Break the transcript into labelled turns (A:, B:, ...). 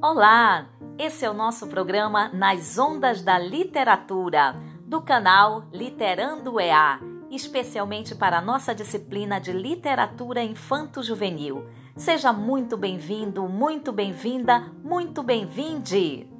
A: Olá! Esse é o nosso programa Nas Ondas da Literatura, do canal Literando EA, especialmente para a nossa disciplina de Literatura Infanto-Juvenil. Seja muito bem-vindo, muito bem-vinda, muito bem-vinde!